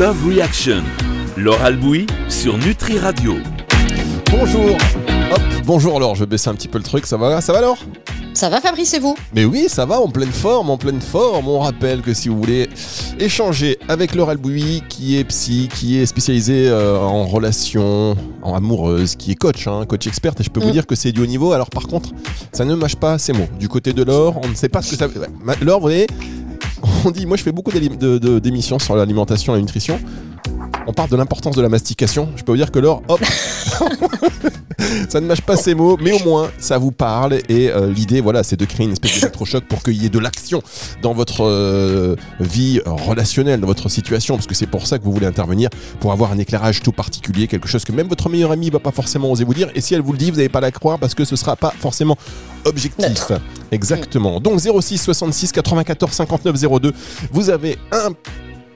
Love Reaction. Laure Albouy sur Nutri Radio. Bonjour. Hop, bonjour Laure, je vais baisser un petit peu le truc, ça va Ça va Laure? Ça va Fabrice et vous? Mais oui, ça va, en pleine forme, en pleine forme. On rappelle que si vous voulez échanger avec Laure Albouy, qui est psy, qui est spécialisée euh, en relations en amoureuse, qui est coach, hein, coach experte, et je peux vous Mm. dire que c'est du haut niveau. Alors par contre, ça ne mâche pas ces mots. Du côté de Laure, on ne sait pas ce que ça veut. Laure, vous voyez, on dit, moi je fais beaucoup d'émissions sur l'alimentation et la nutrition. On parle de l'importance de la mastication. Je peux vous dire que Laure, hop, ça ne mâche pas ces mots, mais au moins ça vous parle. Et euh, l'idée, voilà, c'est de créer une espèce d'électrochoc pour qu'il y ait de l'action dans votre euh, vie relationnelle, dans votre situation, parce que c'est pour ça que vous voulez intervenir, pour avoir un éclairage tout particulier, quelque chose que même votre meilleure amie va pas forcément oser vous dire. Et si elle vous le dit, vous n'allez pas la croire parce que ce sera pas forcément objectif. Exactement. Donc 06 66 94 59 02, vous avez un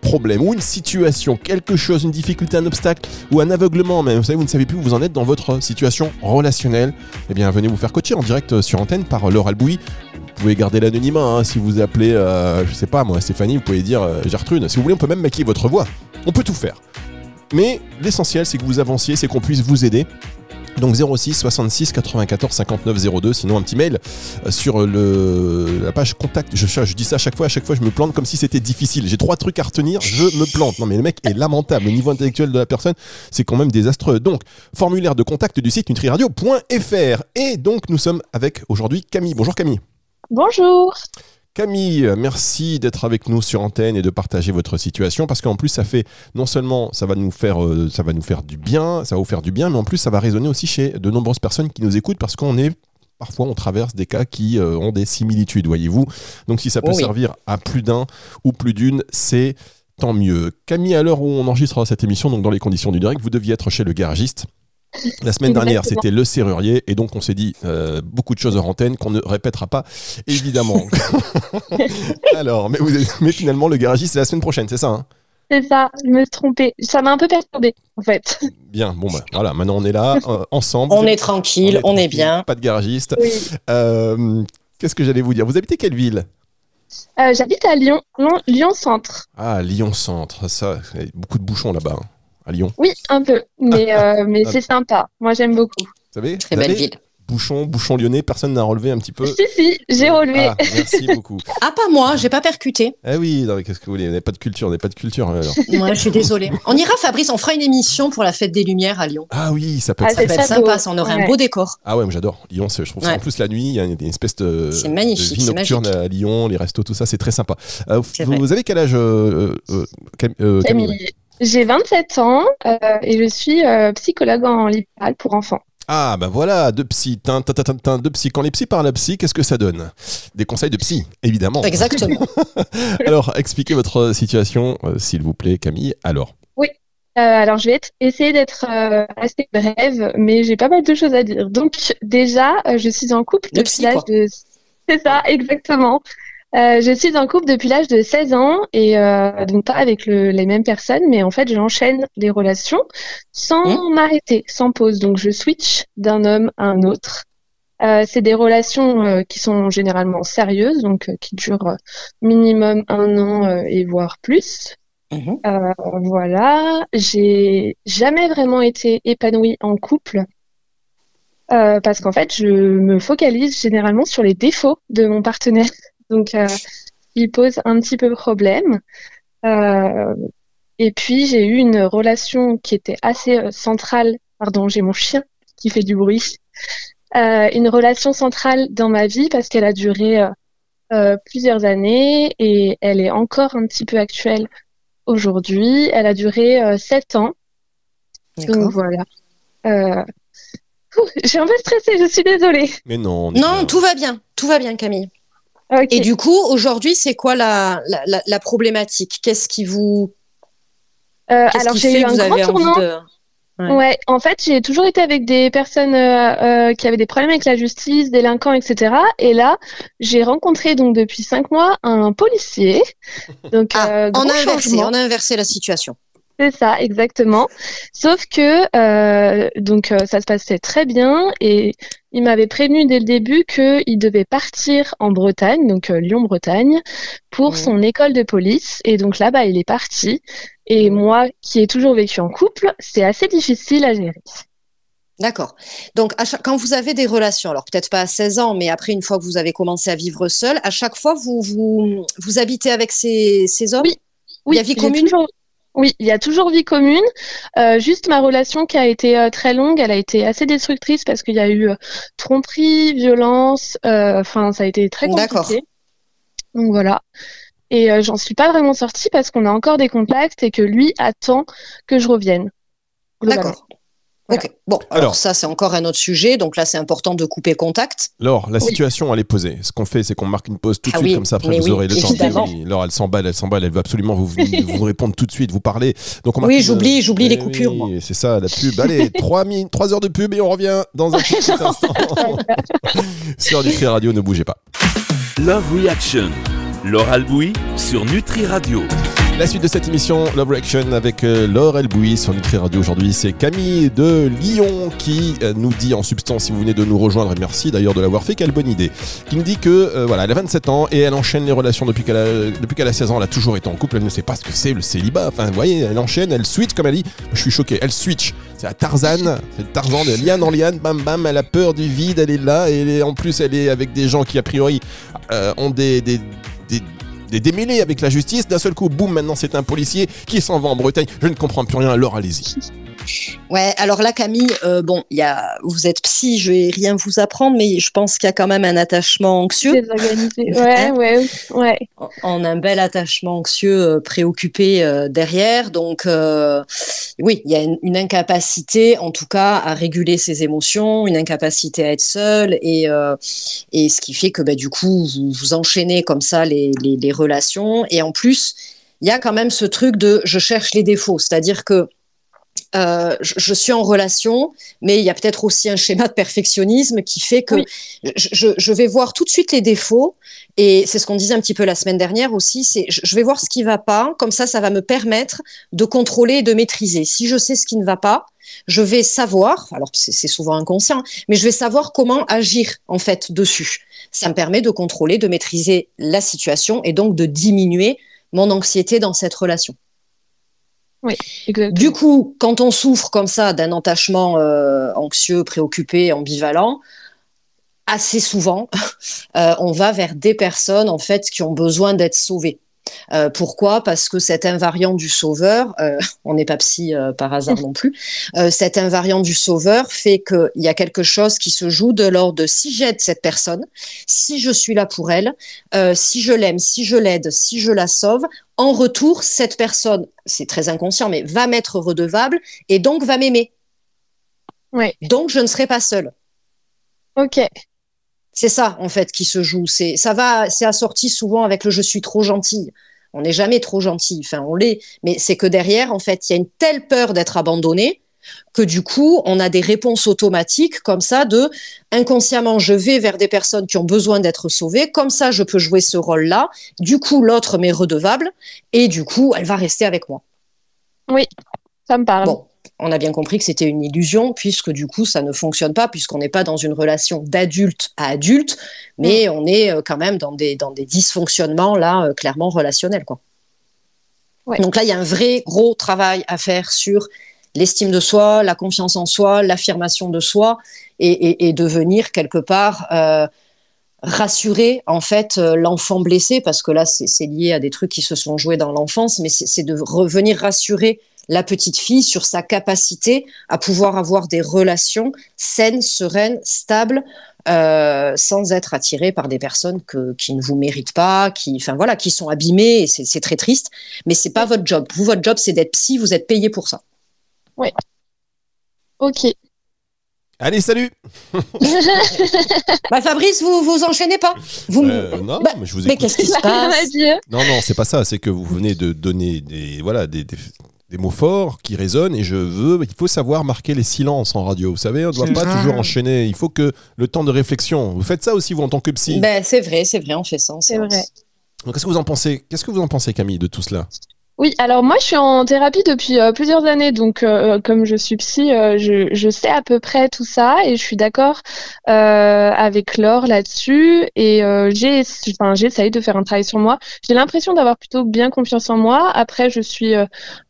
problème ou une situation, quelque chose, une difficulté, un obstacle ou un aveuglement même, vous savez, vous ne savez plus où vous en êtes dans votre situation relationnelle, eh bien venez vous faire coacher en direct euh, sur antenne par Laure Albouy. Vous pouvez garder l'anonymat hein, si vous appelez, euh, je sais pas moi, Stéphanie, vous pouvez dire euh, Gertrude. Si vous voulez, on peut même maquiller votre voix. On peut tout faire. Mais l'essentiel, c'est que vous avanciez, c'est qu'on puisse vous aider. Donc 06 66 94 59 02, sinon un petit mail euh, sur le, la page contact. Je, je dis ça à chaque fois, à chaque fois je me plante comme si c'était difficile. J'ai trois trucs à retenir, je me plante. Non mais le mec est lamentable. Le niveau intellectuel de la personne, c'est quand même désastreux. Donc, formulaire de contact du site nutriradio.fr. Et donc nous sommes avec aujourd'hui Camille. Bonjour Camille. Bonjour. Camille, merci d'être avec nous sur antenne et de partager votre situation parce qu'en plus ça fait non seulement ça va nous faire euh, ça va nous faire du bien, ça va vous faire du bien, mais en plus ça va résonner aussi chez de nombreuses personnes qui nous écoutent parce qu'on est parfois on traverse des cas qui euh, ont des similitudes, voyez-vous. Donc si ça peut Oh oui. servir à plus d'un ou plus d'une, c'est tant mieux. Camille, à l'heure où on enregistre cette émission, donc dans les conditions du direct, vous deviez être chez le garagiste. La semaine dernière, c'était le serrurier, et donc on s'est dit euh, beaucoup de choses hors antenne qu'on ne répétera pas, évidemment. Alors, mais, vous- mais finalement, le garagiste, c'est la semaine prochaine, c'est ça hein? C'est ça, je me suis trompée. Ça m'a un peu perturbée, en fait. Bien, bon, bah, voilà, maintenant on est là, euh, ensemble. On est tranquille, on est bien. Pas de garagiste. Oui. Euh, Qu'est-ce que j'allais vous dire? Vous habitez quelle ville? Euh, J'habite à Lyon, Lyon, Lyon Centre. Ah, Lyon-Centre, ça, il y a beaucoup de bouchons là-bas, hein, à Lyon. Oui, un peu, mais, euh, mais c'est sympa. Moi, j'aime beaucoup. Vous savez Très vous belle ville. Bouchon, bouchon lyonnais, personne n'a relevé un petit peu Si, si, j'ai relevé. Ah, merci beaucoup. Ah, pas moi, j'ai pas percuté. Eh oui, qu'est-ce que vous voulez Vous n'avez pas de culture, vous n'avez pas de culture. alors. Moi, je suis désolée. On ira, Fabrice, on fera une émission pour la fête des Lumières à Lyon. Ah oui, ça peut Ah, être Ça c'est peut être sympa, ça, on aurait un beau décor. Ah ouais, moi j'adore. Lyon, je trouve ça. Ouais. En plus, la nuit, il y a une, espèce de, vie nocturne magique. à Lyon, les restos, tout ça, c'est très sympa. Euh, vous, avez quel âge, euh, euh, Cam- euh, Camille, Camille. J'ai 27 ans euh, et je suis euh, psychologue en libéral pour enfants. Ah bah voilà, deux psy, tin, tin, tin, tin, tin, deux psy. Quand les psys parlent à psy, qu'est-ce que ça donne? Des conseils de psy, évidemment. Exactement. Alors, expliquez votre situation, euh, s'il vous plaît, Camille. Alors, Euh, alors, je vais être- essayer d'être euh, assez brève, mais j'ai pas mal de choses à dire. Donc, déjà, euh, je suis en couple Le depuis psy, l'âge quoi. de... C'est ça, exactement. Euh, je suis en couple depuis l'âge de 16 ans et euh, donc pas avec le- les mêmes personnes, mais en fait, j'enchaîne les relations sans Mmh. m'arrêter, sans pause. Donc, je switch d'un homme à un autre. Euh, c'est des relations euh, qui sont généralement sérieuses, donc euh, qui durent minimum un an euh, et voire plus. Euh, voilà, j'ai jamais vraiment été épanouie en couple euh, parce qu'en fait, je me focalise généralement sur les défauts de mon partenaire. Donc, euh, il pose un petit peu problème. Euh, et puis, j'ai eu une relation qui était assez euh, centrale. Pardon, j'ai mon chien qui fait du bruit. Euh, une relation centrale dans ma vie parce qu'elle a duré plusieurs années et elle est encore un petit peu actuelle aujourd'hui. Elle a duré euh, sept ans. Donc voilà. Euh, J'ai un peu stressé, je suis désolée. mais non. Non, bien. tout va bien. Tout va bien, Camille. Et du coup, aujourd'hui, c'est quoi la, la, la- la problématique? Qu'est-ce qui vous. Euh, Qu'est-ce alors qui j'ai fait eu que un vous grand avez envie tournant. de. Ouais. Ouais, en fait, j'ai toujours été avec des personnes euh, euh, qui avaient des problèmes avec la justice, délinquants, etc. Et là, j'ai rencontré donc depuis cinq mois un policier. Donc, Ah, euh, on a inversé, on a inversé la situation. C'est ça, exactement. Sauf que euh, donc euh, ça se passait très bien et il m'avait prévenu dès le début qu'il devait partir en Bretagne, donc euh, Lyon-Bretagne, pour Mhm. son école de police. Et donc là-bas, il est parti. Et moi, qui ai toujours vécu en couple, c'est assez difficile à gérer. D'accord. Donc, à chaque- quand vous avez des relations, alors peut-être pas à 16 ans, mais après, une fois que vous avez commencé à vivre seul, à chaque fois, vous, vous, vous habitez avec ces, ces hommes? Oui. Oui, Il y a vie commune? toujours- Oui, il y a toujours vie commune. Euh, juste ma relation qui a été euh, très longue, elle a été assez destructrice parce qu'il y a eu euh, tromperie, violence. euh, Enfin, ça a été très D'accord. compliqué. Donc voilà. Et euh, j'en suis pas vraiment sortie parce qu'on a encore des contacts et que lui attend que je revienne. globalement. Ok. Bon, alors, Alors. ça, c'est encore un autre sujet. Donc là, c'est important de couper contact. Laure, la Oui. situation, elle est posée. Ce qu'on fait, c'est qu'on marque une pause tout de Ah suite, oui, comme ça, après, vous oui, aurez le temps. Oui, Laure, elle s'emballe, elle s'emballe, elle veut absolument vous, vous, répondre tout de suite, vous parler. Donc, on marque Oui, une- j'oublie, j'oublie les Eh coupures, oui. C'est ça, la pub. Allez, 3, heures de pub et on revient dans un petit instant. Sur Nutri Radio, ne bougez pas. Love Reaction. Laure Albouy sur Nutri Radio. La suite de cette émission Love Reaction avec euh, Laure Elbouy sur Nutri Radio aujourd'hui, c'est Camille de Lyon qui euh, nous dit en substance, si vous venez de nous rejoindre, et merci d'ailleurs de l'avoir fait, quelle bonne idée, qui nous dit que euh, voilà, elle a 27 ans et elle enchaîne les relations depuis qu'elle a, depuis qu'elle a 16 ans, elle a toujours été en couple, elle ne sait pas ce que c'est le célibat, enfin vous voyez, elle enchaîne, elle switch comme elle dit, je suis choqué, elle switch, c'est la Tarzan, c'est Tarzan de liane en liane, bam bam, elle a peur du vide, elle est là et en plus elle est avec des gens qui a priori ont des, des des démêlés avec la justice. D'un seul coup, boum, maintenant c'est un policier qui s'en va en Bretagne. Je ne comprends plus rien, alors allez-y. Ouais, alors là, Camille, euh, bon, y a, vous êtes psy, je vais rien vous apprendre, mais je pense qu'il y a quand même un attachement anxieux. Désorganisé. Ouais, Hein ouais, ouais. On a un bel attachement anxieux, euh, préoccupé euh, derrière. Donc, euh, oui, il y a une, une incapacité, en tout cas, à réguler ses émotions, une incapacité à être seul, et, et ce qui fait que, bah, du coup, vous, vous enchaînez comme ça les, les, les relations. Et en plus, il y a quand même ce truc de je cherche les défauts, c'est-à-dire que euh, je, je suis en relation, mais il y a peut-être aussi un schéma de perfectionnisme qui fait que Oui. je, je, vais voir tout de suite les défauts et c'est ce qu'on disait un petit peu la semaine dernière aussi, c'est je, vais voir ce qui va pas, comme ça, ça va me permettre de contrôler et de maîtriser. Si je sais ce qui ne va pas, je vais savoir, alors c'est souvent inconscient, mais je vais savoir comment agir en fait dessus. Ça me permet de contrôler, de maîtriser la situation et donc de diminuer mon anxiété dans cette relation. Du coup, quand on souffre comme ça d'un attachement euh, anxieux, préoccupé, ambivalent, assez souvent, euh, on va vers des personnes en fait qui ont besoin d'être sauvées. Euh, pourquoi? Parce que cet invariant du sauveur, euh, on n'est pas psy euh, par hasard non plus, cet invariant du sauveur fait qu'il y a quelque chose qui se joue de l'ordre de si j'aide cette personne, si je suis là pour elle, si je l'aime, si je l'aide, si je la sauve, en retour, cette personne, c'est très inconscient, mais va m'être redevable et donc va m'aimer. Ouais. Donc je ne serai pas seule. Ok. C'est ça en fait qui se joue. C'est ça va, c'est assorti souvent avec le je suis trop gentille. On n'est jamais trop gentil. Enfin, on l'est, mais c'est que derrière, en fait, il y a une telle peur d'être abandonné que du coup, on a des réponses automatiques comme ça de inconsciemment, je vais vers des personnes qui ont besoin d'être sauvées. Comme ça, je peux jouer ce rôle-là. Du coup, l'autre m'est redevable et du coup, elle va rester avec moi. Ça me parle. Bon, on a bien compris que c'était une illusion, puisque du coup, ça ne fonctionne pas, puisqu'on n'est pas dans une relation d'adulte à adulte, mais on est euh, quand même dans des, dans des dysfonctionnements, là, euh, clairement relationnels. Quoi. Ouais. Donc là, il y a un vrai gros travail à faire sur l'estime de soi, la confiance en soi, l'affirmation de soi, et, et, et devenir quelque part... Euh, rassurer en fait euh, l'enfant blessé parce que là c'est lié à des trucs qui se sont joués dans l'enfance mais c'est c'est de revenir rassurer la petite fille sur sa capacité à pouvoir avoir des relations saines, sereines, stables, euh, sans être attirée par des personnes que, qui ne vous méritent pas, qui, enfin voilà, qui sont abîmées. Et c'est c'est très triste, mais c'est pas votre job. Vous, votre job, c'est d'être psy. Vous êtes payé pour ça. Ok. Allez, salut Bah, Fabrice, vous vous enchaînez pas. Vous, Euh, Non, Bah, mais je vous mais écoute. qu'est-ce qui se passe? Non, non, c'est pas ça. C'est que vous venez de donner des, voilà, des, des- des mots forts qui résonnent et je veux. Il faut savoir marquer les silences en radio. Vous savez, on ne doit pas toujours enchaîner. Il faut que le temps de réflexion. Vous faites ça aussi, vous, en tant que psy. Ben, c'est vrai, c'est vrai, on fait ça. C'est vrai. Donc, Qu'est-ce que vous en pensez? Qu'est-ce que vous en pensez, Camille, de tout cela? Oui, alors moi je suis en thérapie depuis euh, plusieurs années, donc euh, comme je suis psy, euh, je, je, sais à peu près tout ça et je suis d'accord avec Laure là-dessus et j'ai, enfin, j'essaye de faire un travail sur moi. J'ai l'impression d'avoir plutôt bien confiance en moi. Après, je suis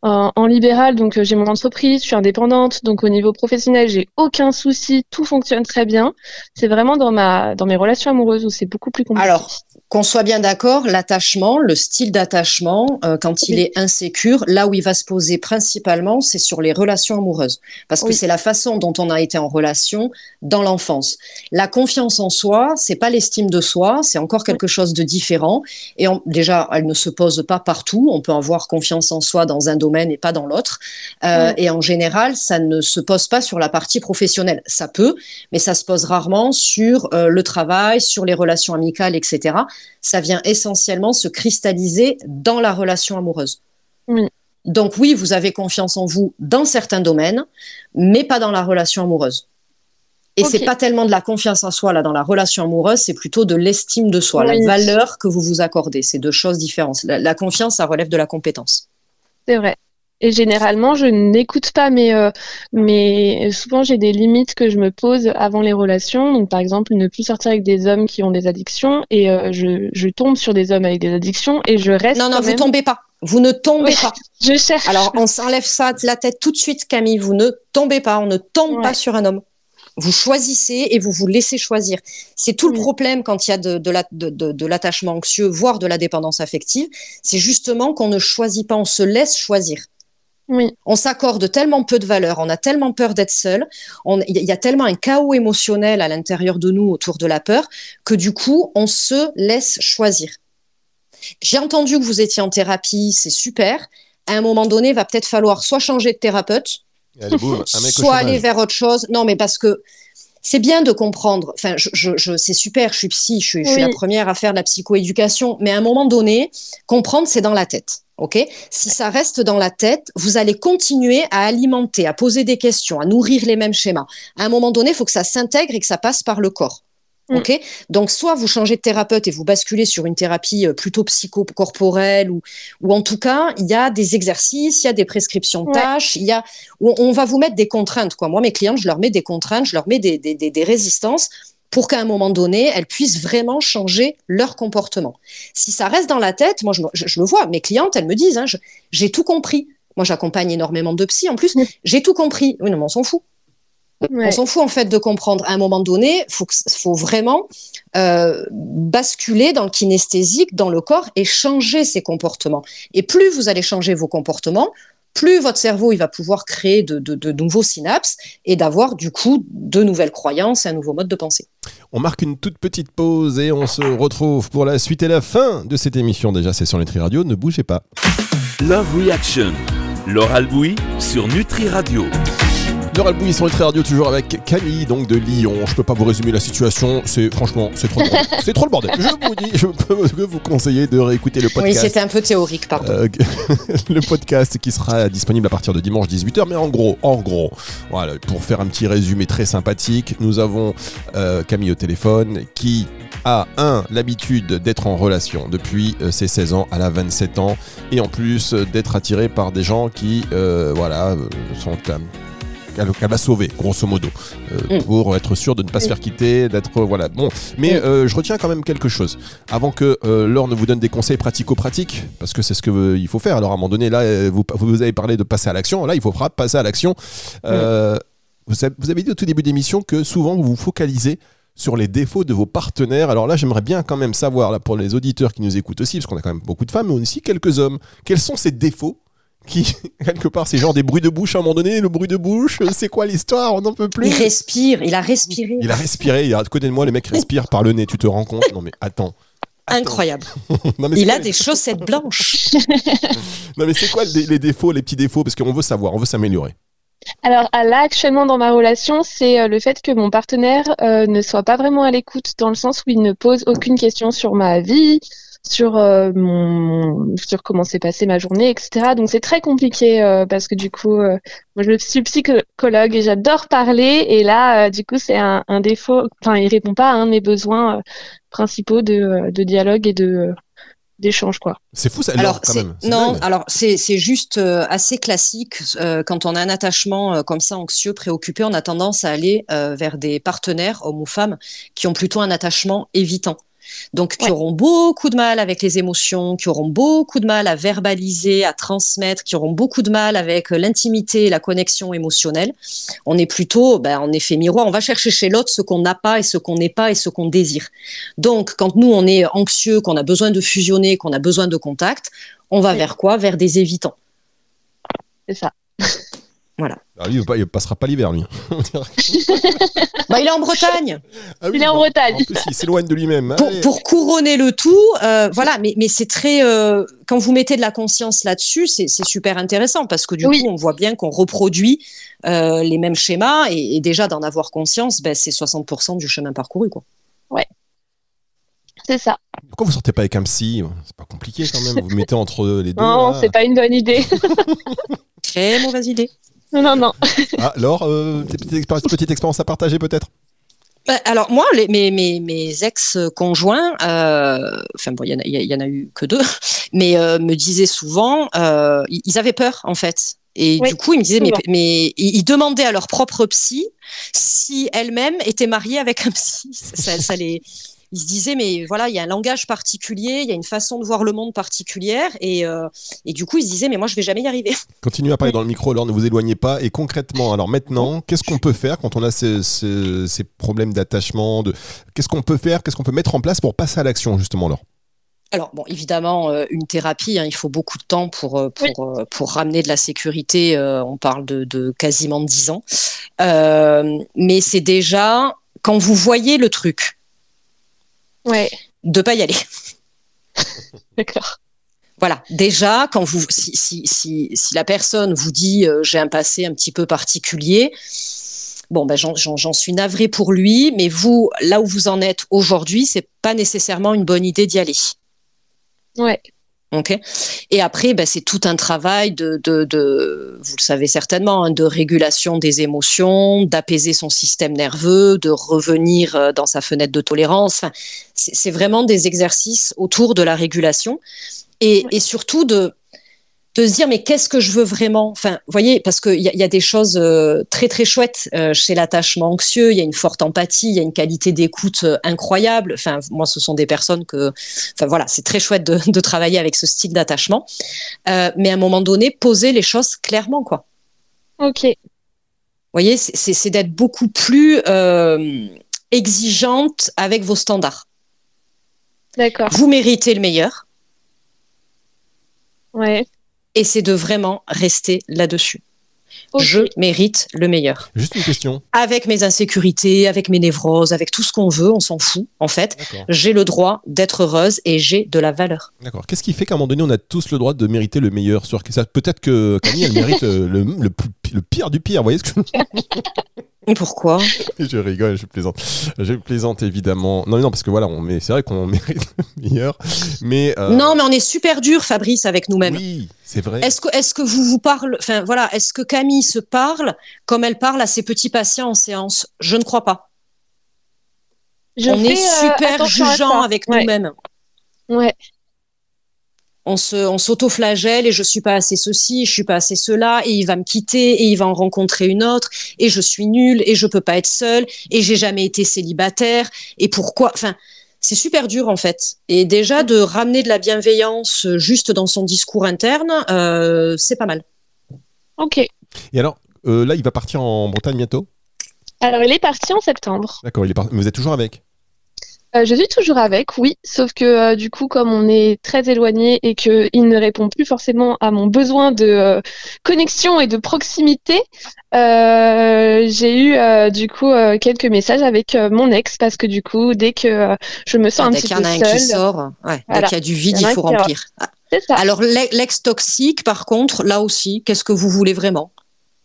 en, en, libéral, donc j'ai mon entreprise, je suis indépendante, donc au niveau professionnel, j'ai aucun souci, tout fonctionne très bien. C'est vraiment dans ma, dans mes relations amoureuses où c'est beaucoup plus compliqué. Alors, qu'on soit bien d'accord, l'attachement, le style d'attachement, quand il est insécure, là où il va se poser principalement, c'est sur les relations amoureuses. Parce que c'est la façon dont on a été en relation dans l'enfance. La confiance en soi, c'est pas l'estime de soi, c'est encore quelque chose de différent. Et déjà, elle ne se pose pas partout. On peut avoir confiance en soi dans un domaine et pas dans l'autre. Euh, et en général, ça ne se pose pas sur la partie professionnelle. Ça peut, mais ça se pose rarement sur euh, le travail, sur les relations amicales, etc. Ça vient essentiellement se cristalliser dans la relation amoureuse. Donc oui, vous avez confiance en vous dans certains domaines, mais pas dans la relation amoureuse. Et ce c'est pas tellement de la confiance en soi là dans la relation amoureuse, c'est plutôt de l'estime de soi, la valeur que vous vous accordez. C'est deux choses différentes. La, confiance, ça relève de la compétence. C'est vrai. Et généralement, je n'écoute pas, mais, euh, mais souvent j'ai des limites que je me pose avant les relations. Donc, par exemple, ne plus sortir avec des hommes qui ont des addictions, et euh, je, je, tombe sur des hommes avec des addictions, et je reste. Non, non, vous tombez pas. Vous ne tombez pas. Je cherche. Alors, on s'enlève ça de la tête tout de suite, Camille. Vous ne tombez pas. On ne tombe pas sur un homme. Vous choisissez et vous vous laissez choisir. C'est tout le problème quand il y a de, de l'attachement anxieux, voire de la dépendance affective. C'est justement qu'on ne choisit pas, on se laisse choisir. Oui. On s'accorde tellement peu de valeur, on a tellement peur d'être seul, il y a tellement un chaos émotionnel à l'intérieur de nous autour de la peur que du coup, on se laisse choisir. J'ai entendu que vous étiez en thérapie, c'est super. À un moment donné, il va peut-être falloir soit changer de thérapeute, soit aller vers autre chose. Non, mais parce que c'est bien de comprendre. Enfin, je, c'est super, je suis psy, je, suis la première à faire de la psychoéducation, mais à un moment donné, comprendre, c'est dans la tête. OK? Si ça reste dans la tête, vous allez continuer à alimenter, à poser des questions, à nourrir les mêmes schémas. À un moment donné, il faut que ça s'intègre et que ça passe par le corps. Mm. Donc soit vous changez de thérapeute et vous basculez sur une thérapie euh, plutôt psychocorporelle ou, ou en tout cas il y a des exercices, il y a des prescriptions de tâches, il y a on, va vous mettre des contraintes quoi. Moi mes clients je leur mets des contraintes, je leur mets des, des, des, résistances pour qu'à un moment donné elles puissent vraiment changer leur comportement. Si ça reste dans la tête, moi je, je, le vois, mes clientes elles me disent hein, j'ai tout compris. Moi j'accompagne énormément de psy en plus, j'ai tout compris. Oui non mais on s'en fout on s'en fout en fait de comprendre. À un moment donné, il faut, vraiment euh, basculer dans le kinesthésique, dans le corps et changer ses comportements. Et plus vous allez changer vos comportements, plus votre cerveau il va pouvoir créer de, nouveaux synapses et d'avoir du coup de nouvelles croyances et un nouveau mode de pensée. On marque une toute petite pause et on se retrouve pour la suite et la fin de cette émission. Déjà, c'est sur Nutri Radio, ne bougez pas. Love Reaction, Laure Bouy sur Nutri Radio. Laura Bouilly sur le Radio, toujours avec Camille, donc de Lyon. Je peux pas vous résumer la situation, c'est franchement, c'est trop le bordel. c'est trop le bordel. Je vous dis, je peux vous conseiller de réécouter le podcast. Oui, c'était un peu théorique, pardon. Euh, le podcast qui sera disponible à partir de dimanche 18h, mais en gros, en gros, voilà, pour faire un petit résumé très sympathique, nous avons euh, Camille au téléphone qui a, un, l'habitude d'être en relation depuis euh, ses 16 ans, à la 27 ans, et en plus d'être attiré par des gens qui, voilà, sont qu'elle va sauver, grosso modo, euh, mm. pour être sûr de ne pas se faire quitter, d'être voilà. Bon, mais mm. euh, je retiens quand même quelque chose avant que euh, Laure ne vous donne des conseils pratico-pratiques, parce que c'est ce qu'il faut faire. Alors à un moment donné, là, vous, vous avez parlé de passer à l'action. Là, il faut passer à l'action. Mm. Vous, avez, vous avez dit au tout début d'émission que souvent vous vous focalisez sur les défauts de vos partenaires. Alors là, j'aimerais bien quand même savoir, là, pour les auditeurs qui nous écoutent aussi, parce qu'on a quand même beaucoup de femmes, mais aussi quelques hommes, quels sont ces défauts qui, quelque part, c'est genre des bruits de bouche à un moment donné. Le bruit de bouche, c'est quoi l'histoire On n'en peut plus. Il respire, il a respiré. Il a respiré, il est à côté de moi, les mecs respirent par le nez, tu te rends compte Non mais attends. Incroyable. il a des chaussettes blanches. non mais c'est quoi les, défauts, les petits défauts? Parce qu'on veut savoir, on veut s'améliorer. Alors là, actuellement dans ma relation, c'est euh, le fait que mon partenaire euh, ne soit pas vraiment à l'écoute, dans le sens où il ne pose aucune question sur ma vie, sur euh, mon sur comment s'est passée ma journée, etc. Donc c'est très compliqué euh, parce que du coup, euh, moi je suis psychologue et j'adore parler et là, du coup, c'est un, un, défaut. Enfin, il répond pas à un de mes besoins principaux de, de dialogue et de d'échange, quoi. C'est fou, ça, Alors, quand même. Non, dingue. alors c'est c'est juste euh, assez classique. euh, quand on a un attachement euh, comme ça anxieux, préoccupé, on a tendance à aller euh, vers des partenaires, hommes ou femmes, qui ont plutôt un attachement évitant. Donc, qui Ouais. auront beaucoup de mal avec les émotions, qui auront beaucoup de mal à verbaliser, à transmettre, qui auront beaucoup de mal avec euh, l'intimité et la connexion émotionnelle. On est plutôt, ben, en effet miroir, on va chercher chez l'autre ce qu'on n'a pas et ce qu'on n'est pas et ce qu'on désire. Donc, quand nous, on est anxieux, qu'on a besoin de fusionner, qu'on a besoin de contact, on va vers quoi? Vers des évitants. C'est ça. Alors, lui, il, pas- il passera pas l'hiver, lui. Bah, il est en Bretagne. Ah Il est en Bretagne. En plus, il s'éloigne de lui-même. Pour, couronner le tout, euh, voilà, mais, mais c'est très. euh, quand vous mettez de la conscience là-dessus, c'est super intéressant parce que du Oui. coup, on voit bien qu'on reproduit euh, les mêmes schémas et, et déjà d'en avoir conscience, ben, c'est 60% du chemin parcouru. Quoi. C'est ça. Pourquoi vous sortez pas avec un psy? C'est pas compliqué quand même. Vous vous mettez entre les deux. non, c'est pas une bonne idée. Très mauvaise idée. Non, non, non. Ah, euh, tes petites expériences- petite expérience à partager peut-être? Bah, alors moi, les, mes, mes, mes ex-conjoints, euh, enfin bon, il y, en a- il y, en a eu que deux, mais euh, me disaient souvent, euh, ils avaient peur en fait. Et Oui, du coup, ils me disaient, mais, mais ils ils demandaient à leur propre psy si elle-même était mariée avec un psy. Ça, ça les, ils se disaient, mais voilà, il y a un langage particulier, il y a une façon de voir le monde particulière, et, euh, et du coup, ils se disaient, mais moi, je vais jamais y arriver. Continuez à parler dans le micro, Laure, ne vous éloignez pas. Et concrètement, alors maintenant, qu'est-ce qu'on peut faire quand on a ces, ces- ces problèmes d'attachement de... Qu'est-ce qu'on peut faire Qu'est-ce qu'on peut mettre en place pour passer à l'action, justement, Laure? Alors, bon, évidemment, euh, une thérapie, hein, il faut beaucoup de temps pour, euh, pour, euh, pour ramener de la sécurité. euh, on parle de, de quasiment 10 ans. Euh, mais c'est déjà, quand vous voyez le truc, Ouais, de pas y aller. d'accord. Voilà, déjà, quand vous, si, si, si, si la personne vous dit euh, j'ai un passé un petit peu particulier, bon, ben, j'en- suis navrée pour lui, mais vous, là où vous en êtes aujourd'hui, c'est pas nécessairement une bonne idée d'y aller. Ouais, Et après, ben, c'est tout un travail de, de, de, vous le savez certainement, hein, de régulation des émotions, d'apaiser son système nerveux, de revenir euh, dans sa fenêtre de tolérance. Enfin, c'est vraiment des exercices autour de la régulation. Et surtout de, de se dire mais qu'est-ce que je veux vraiment? Enfin, voyez, parce qu'il y, a- y a des choses euh, très très chouettes euh, chez l'attachement anxieux. Il y a une forte empathie, il y a une qualité d'écoute euh, incroyable. Enfin, moi, ce sont des personnes que, enfin voilà, c'est très chouette de, de travailler avec ce style d'attachement. Euh, mais à un moment donné, poser les choses clairement, quoi. ok. Vous voyez, c'est- d'être beaucoup plus euh, exigeante avec vos standards. D'accord. Vous méritez le meilleur Ouais. Et c'est de vraiment rester là-dessus. Je mérite le meilleur. Juste une question. Avec mes insécurités, avec mes névroses, avec tout ce qu'on veut, on s'en fout, en fait. J'ai le droit d'être heureuse et j'ai de la valeur. D'accord. Qu'est-ce qui fait qu'à un moment donné, on a tous le droit de mériter le meilleur sur Peut-être que Camille, elle mérite euh, le, le, pire du pire. Vous voyez ce que Et pourquoi? Je... rigole, je plaisante. Je plaisante évidemment. Non, mais non, parce que voilà, on met... c'est vrai qu'on mérite le meilleur. Mais. euh, Non, mais on est super dur, Fabrice, avec nous-mêmes. Oui, c'est vrai. Est-ce que, est-ce que vous vous parlez, enfin voilà, est-ce que Camille se parle comme elle parle à ses petits patients en séance? Je ne crois pas. Je on est fais, euh, super jugeant avec Ouais. nous-mêmes. Ouais. On se, on s'auto-flagelle et je suis pas assez ceci, je suis pas assez cela, et il va me quitter et il va en rencontrer une autre, et je suis nulle et je peux pas être seule et j'ai jamais été célibataire et pourquoi Enfin, c'est super dur en fait. Et déjà de ramener de la bienveillance juste dans son discours interne, euh, c'est pas mal. Ok. Et alors, euh, là, il va partir en Bretagne bientôt? Alors, il est parti en septembre. D'accord, il est par- mais vous êtes toujours avec? Euh, je suis toujours avec, oui, sauf que euh, du coup, comme on est très éloigné et que il ne répond plus forcément à mon besoin de euh, connexion et de proximité, j'ai eu du coup quelques messages avec mon ex parce que du coup, dès que je me sens un dès petit qu'il y en peu a un qui seule, sort, ouais, dès Voilà. qu'il y a du vide, Il faut remplir. Ah, ça. Alors l'ex toxique, par contre, là aussi, qu'est-ce que vous voulez vraiment?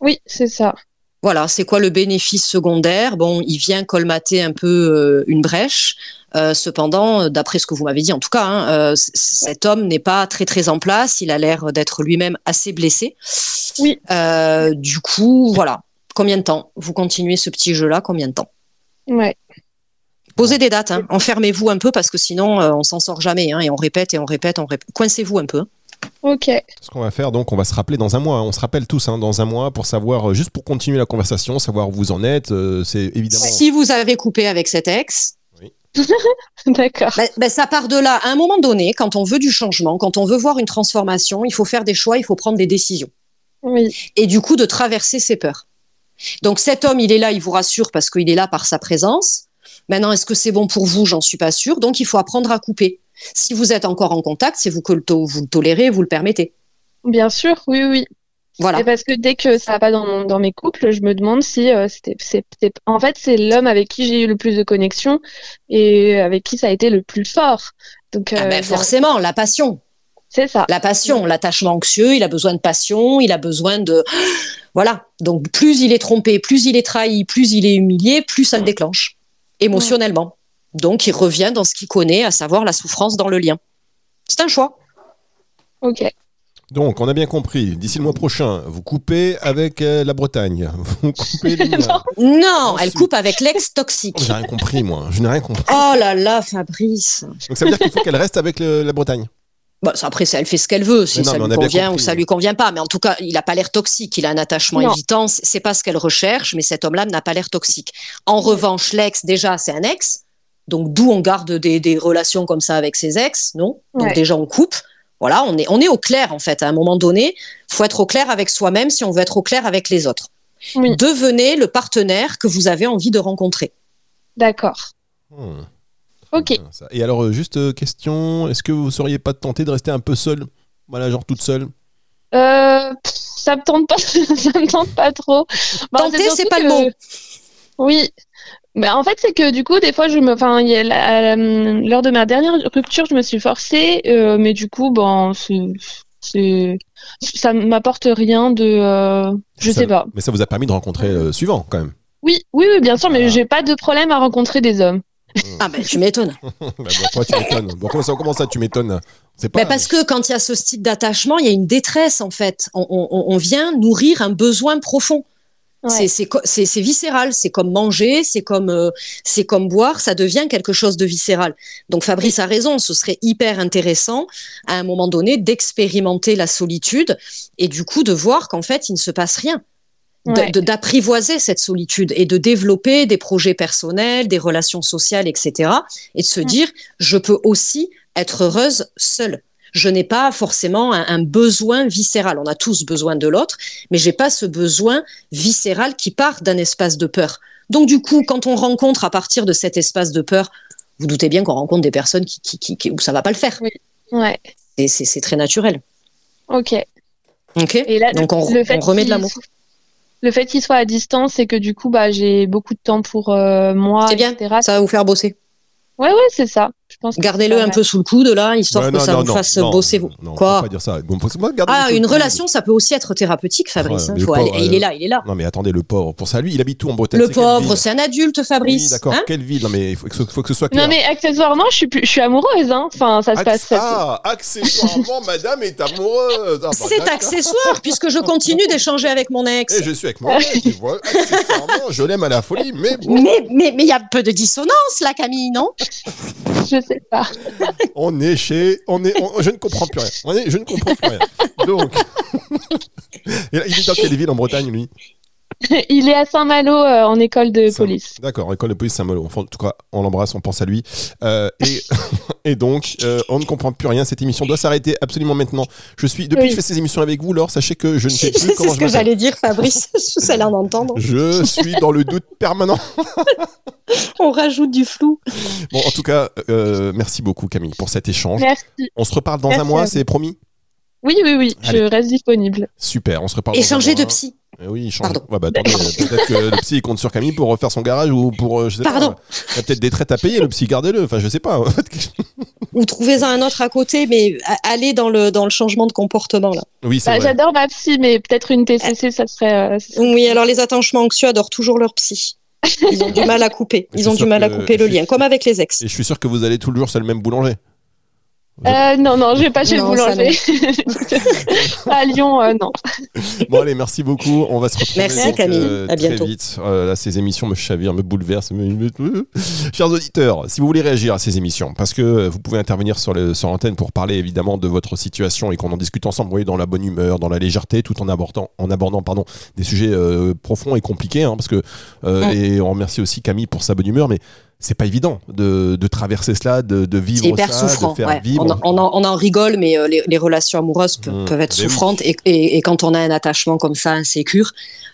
Oui, c'est ça. Voilà, c'est quoi le bénéfice secondaire? Bon, il vient colmater un peu euh, une brèche. Euh, cependant, d'après ce que vous m'avez dit, en tout cas, hein, euh, cet homme n'est pas très très en place. Il a l'air d'être lui-même assez blessé. Oui. Euh, du coup, voilà. Combien de temps? Vous continuez ce petit jeu-là Combien de temps? Ouais. Posez des dates, hein. enfermez-vous un peu parce que sinon euh, on s'en sort jamais hein, et on répète et on répète, on répète. Coincez-vous un peu. Ok. Ce qu'on va faire, donc, on va se rappeler dans un mois. hein. On se rappelle tous hein, dans un mois pour savoir, euh, juste pour continuer la conversation, savoir où vous en êtes. euh, c'est évidemment. Si vous avez coupé avec cet ex, D'accord. ben, ben, ça part de là. À un moment donné, quand on veut du changement, quand on veut voir une transformation, il faut faire des choix, il faut prendre des décisions. Oui. Et du coup, de traverser ses peurs. Donc cet homme, il est là, il vous rassure parce qu'il est là par sa présence. Maintenant, est-ce que c'est bon pour vous? J'en suis pas sûre. Donc il faut apprendre à couper. Si vous êtes encore en contact, c'est vous que le to- vous le tolérez, vous le permettez. Bien sûr, oui, oui. Voilà. Et parce que dès que ça va pas dans, mon- dans mes couples, je me demande si euh, c'était, c'est, en fait, c'est l'homme avec qui j'ai eu le plus de connexion et avec qui ça a été le plus fort. Donc, Ah euh, ben, forcément, la passion. c'est ça. La passion, l'attachement anxieux, il a besoin de passion, il a besoin de... Voilà. Donc plus il est trompé, plus il est trahi, plus il est humilié, plus ça le déclenche émotionnellement. Donc il revient dans ce qu'il connaît, à savoir la souffrance dans le lien. C'est un choix. Ok. Donc, on a bien compris. D'ici le mois prochain, vous coupez avec euh, la Bretagne. Vous coupez les liens. Non, elle coupe avec l'ex toxique. Oh, J'ai rien compris, moi. Je n'ai rien compris. Oh là là, Fabrice. Donc, ça veut dire qu'il faut qu'elle reste avec le- la Bretagne. Bon, ça, après, ça, elle fait ce qu'elle veut, si non, ça lui convient ou ça lui convient pas. Mais en tout cas, il n'a pas l'air toxique. Il a un attachement Non. évitant. C'est c'est pas ce qu'elle recherche, mais cet homme-là n'a pas l'air toxique. En revanche, l'ex, déjà, c'est un ex. Donc, d'où on garde des, des relations comme ça avec ses ex, non? Donc, Ouais. déjà, on coupe. Voilà, on est, on est au clair, en fait. À un moment donné, faut être au clair avec soi-même si on veut être au clair avec les autres. Oui. Devenez le partenaire que vous avez envie de rencontrer. D'accord. Hmm. Ok. Et alors, euh, juste euh, question, est-ce que vous ne seriez pas tenté de rester un peu seul? Voilà, genre toute seule Euh, ça me tente pas, ça me tente pas trop. Bah, Tenter, c'est pas le mot. Oui. Mais en fait, c'est que du coup, des fois, je me, enfin, il y a la- lors de ma dernière rupture, je me suis forcée, euh, mais du coup, bon, c'est, ça m'apporte rien de, euh, je Ça- sais pas. Mais ça vous a permis de rencontrer le suivant, quand même. Oui, oui, oui, bien sûr, mais Ah. j'ai pas de problème à rencontrer des hommes. Ah ben, tu m'étonnes. Bah, pourquoi tu m'étonnes Bon, comment, ça, comment ça, tu m'étonnes? C'est pas. Mais parce que quand il y a ce style d'attachement, il y a une détresse en fait. On, on- on vient nourrir un besoin profond. Ouais. C'est- viscéral, c'est comme manger, c'est comme euh, c'est comme boire, ça devient quelque chose de viscéral. Donc Fabrice a raison, ce serait hyper intéressant à un moment donné d'expérimenter la solitude et du coup de voir qu'en fait il ne se passe rien. Ouais. d'apprivoiser cette solitude et de développer des projets personnels, des relations sociales, etc. Et de se dire, je peux aussi être heureuse seule. Je n'ai pas forcément un, un besoin viscéral. On a tous besoin de l'autre, mais j'ai pas ce besoin viscéral qui part d'un espace de peur. Donc du coup, quand on rencontre à partir de cet espace de peur, vous doutez bien qu'on rencontre des personnes qui, qui, qui, qui- où ça va pas le faire. Ouais. Et c'est très naturel. Ok. Ok. Et là, Donc on, le fait on remet de l'amour. Le fait qu'il soit à distance, c'est que du coup, bah, j'ai beaucoup de temps pour euh, moi, C'est bien. etc. Ça va vous faire bosser. Ouais, ouais, c'est ça. Gardez-le un peu sous le coude là, histoire Ouais, que ça non, vous non, fasse non, bosser vous. Non, Quoi pas dire ça. Bon, faut- moi, gardez-le Ah, une relation, ça peut aussi être thérapeutique, Fabrice. Ouais, hein. Faut aller- il est là, il est là. Non, mais attendez, le pauvre. Pour ça, lui, il habite où en Bretagne? Le pauvre, c'est un adulte, Oui, Fabrice. d'accord. hein. quelle ville? Non, mais il faut, que ce- faut que ce soit clair. Non, mais accessoirement, je suis, plus, je suis amoureuse, hein. Enfin, ça se passe. Ah, accessoirement, madame est amoureuse. Ah, bah, c'est accessoire, puisque je continue d'échanger avec mon ex. Et je suis avec moi, tu vois, accessoirement, je l'aime à la folie, mais bon, Mais mais mais il y a peu de dissonance là, Camille, non? Je sais pas. on est chez, on est, on- je ne comprends plus rien. On est, je ne comprends plus rien. Donc, il est dans quelle ville en Bretagne, lui? Il est à Saint-Malo euh, en école de Saint- police. D'accord, école de police Saint-Malo. Enfin, en tout cas, on l'embrasse, on pense à lui. Euh, et, et donc, euh, on ne comprend plus rien. Cette émission doit s'arrêter absolument maintenant. Je suis depuis Oui. que je fais ces émissions avec vous, Laure, sachez que je ne sais C'est plus comment ce je que j'allais dire, Fabrice. Je suis l'air d'entendre. Je suis dans le doute permanent. On rajoute du flou. Bon, en tout cas, euh, merci beaucoup Camille pour cet échange. Merci. On se reparle dans Merci un mois, c'est promis? Oui, oui, oui, je reste disponible. Super, on se reparle dans un Échanger de psy. Eh Oui, change. Pardon. Ouais, bah, euh, peut-être que le psy il compte sur Camille pour refaire son garage ou pour. euh, je sais Pardon. Pas, il y a peut-être des traites à payer, le psy, gardez-le. Enfin, je sais pas. Ou trouvez-en un autre à côté, mais allez dans le, dans le changement de comportement là. oui, c'est Bah, vrai. J'adore ma psy, mais peut-être une TCC, ça serait. euh, ça serait- Oui, alors les attachements anxieux adorent toujours leur psy. Ils ont du mal à couper. Ils ont du mal à couper le suis- lien, comme avec les ex. Et je suis sûr que vous allez tout le jour chez le même boulanger. Euh, non, non, je vais pas chez le Non, boulanger. à Lyon, euh, non. Bon allez, merci beaucoup. On va se retrouver Merci, donc, Camille. euh, À très bientôt. vite. Euh, là, ces émissions me chavirent, me bouleversent. me- Chers auditeurs, si vous voulez réagir à ces émissions, parce que vous pouvez intervenir sur le- sur l'antenne pour parler évidemment de votre situation et qu'on en discute ensemble, vous voyez, dans la bonne humeur, dans la légèreté, tout en abordant, en abordant pardon, des sujets euh, profonds et compliqués. hein, parce que euh, Mm. et on remercie aussi Camille pour sa bonne humeur, mais c'est pas évident de, de traverser cela, de, de vivre C'est hyper ça, souffrant. de faire ouais. vivre. On, en- on en, on en rigole, mais euh, les, les relations amoureuses pe- Mmh, peuvent être oui. souffrantes. Et, et- et quand on a un attachement comme ça, insécure,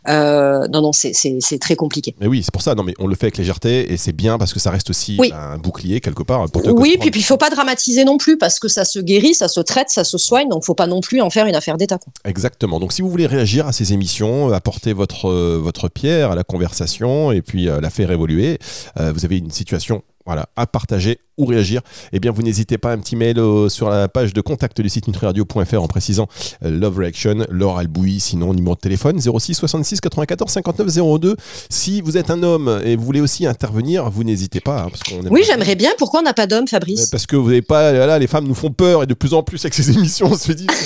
euh, non, non, c'est- très compliqué. Mais oui, c'est pour ça. Non, mais on le fait avec légèreté et c'est bien parce que ça reste aussi Oui. un bouclier quelque part pour te Oui, puis puis il faut pas dramatiser non plus parce que ça se guérit, ça se traite, ça se soigne, donc faut pas non plus en faire une affaire d'État. Exactement. Donc, si vous voulez réagir à ces émissions, apporter votre euh, votre pierre à la conversation et puis euh, la faire évoluer, euh, vous avez une situation. Voilà, à partager ou réagir, eh bien vous n'hésitez pas, un petit mail euh, sur la page de contact du site nutriradio.fr en précisant euh, Love Reaction, Laure Albouy, sinon numéro de téléphone 06 66 94 59 02. Si vous êtes un homme et vous voulez aussi intervenir, vous n'hésitez pas. hein, parce qu'on Oui, j'aimerais bien. Pourquoi on n'a pas d'homme, Fabrice Parce que vous n'avez pas, là, les femmes nous font peur et de plus en plus avec ces émissions, on se dit.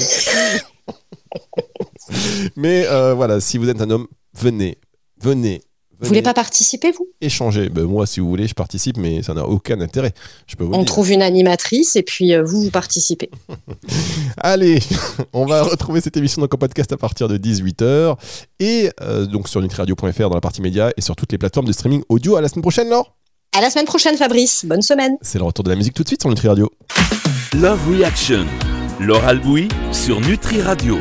Mais euh, voilà, si vous êtes un homme, venez, venez. Vous voulez pas participer, vous? échanger Ben, Moi, si vous voulez, je participe, mais ça n'a aucun intérêt. Je peux vous le On dire. trouve une animatrice et puis euh, vous, vous participez. Allez, on va retrouver cette émission donc en podcast à partir de 18h et euh, donc sur nutriradio.fr dans la partie média et sur toutes les plateformes de streaming audio. À la semaine prochaine, Laure À la semaine prochaine, Fabrice. Bonne semaine. C'est le retour de la musique tout de suite sur Nutri Radio. Love Reaction. Laure Albouy sur Nutri Radio.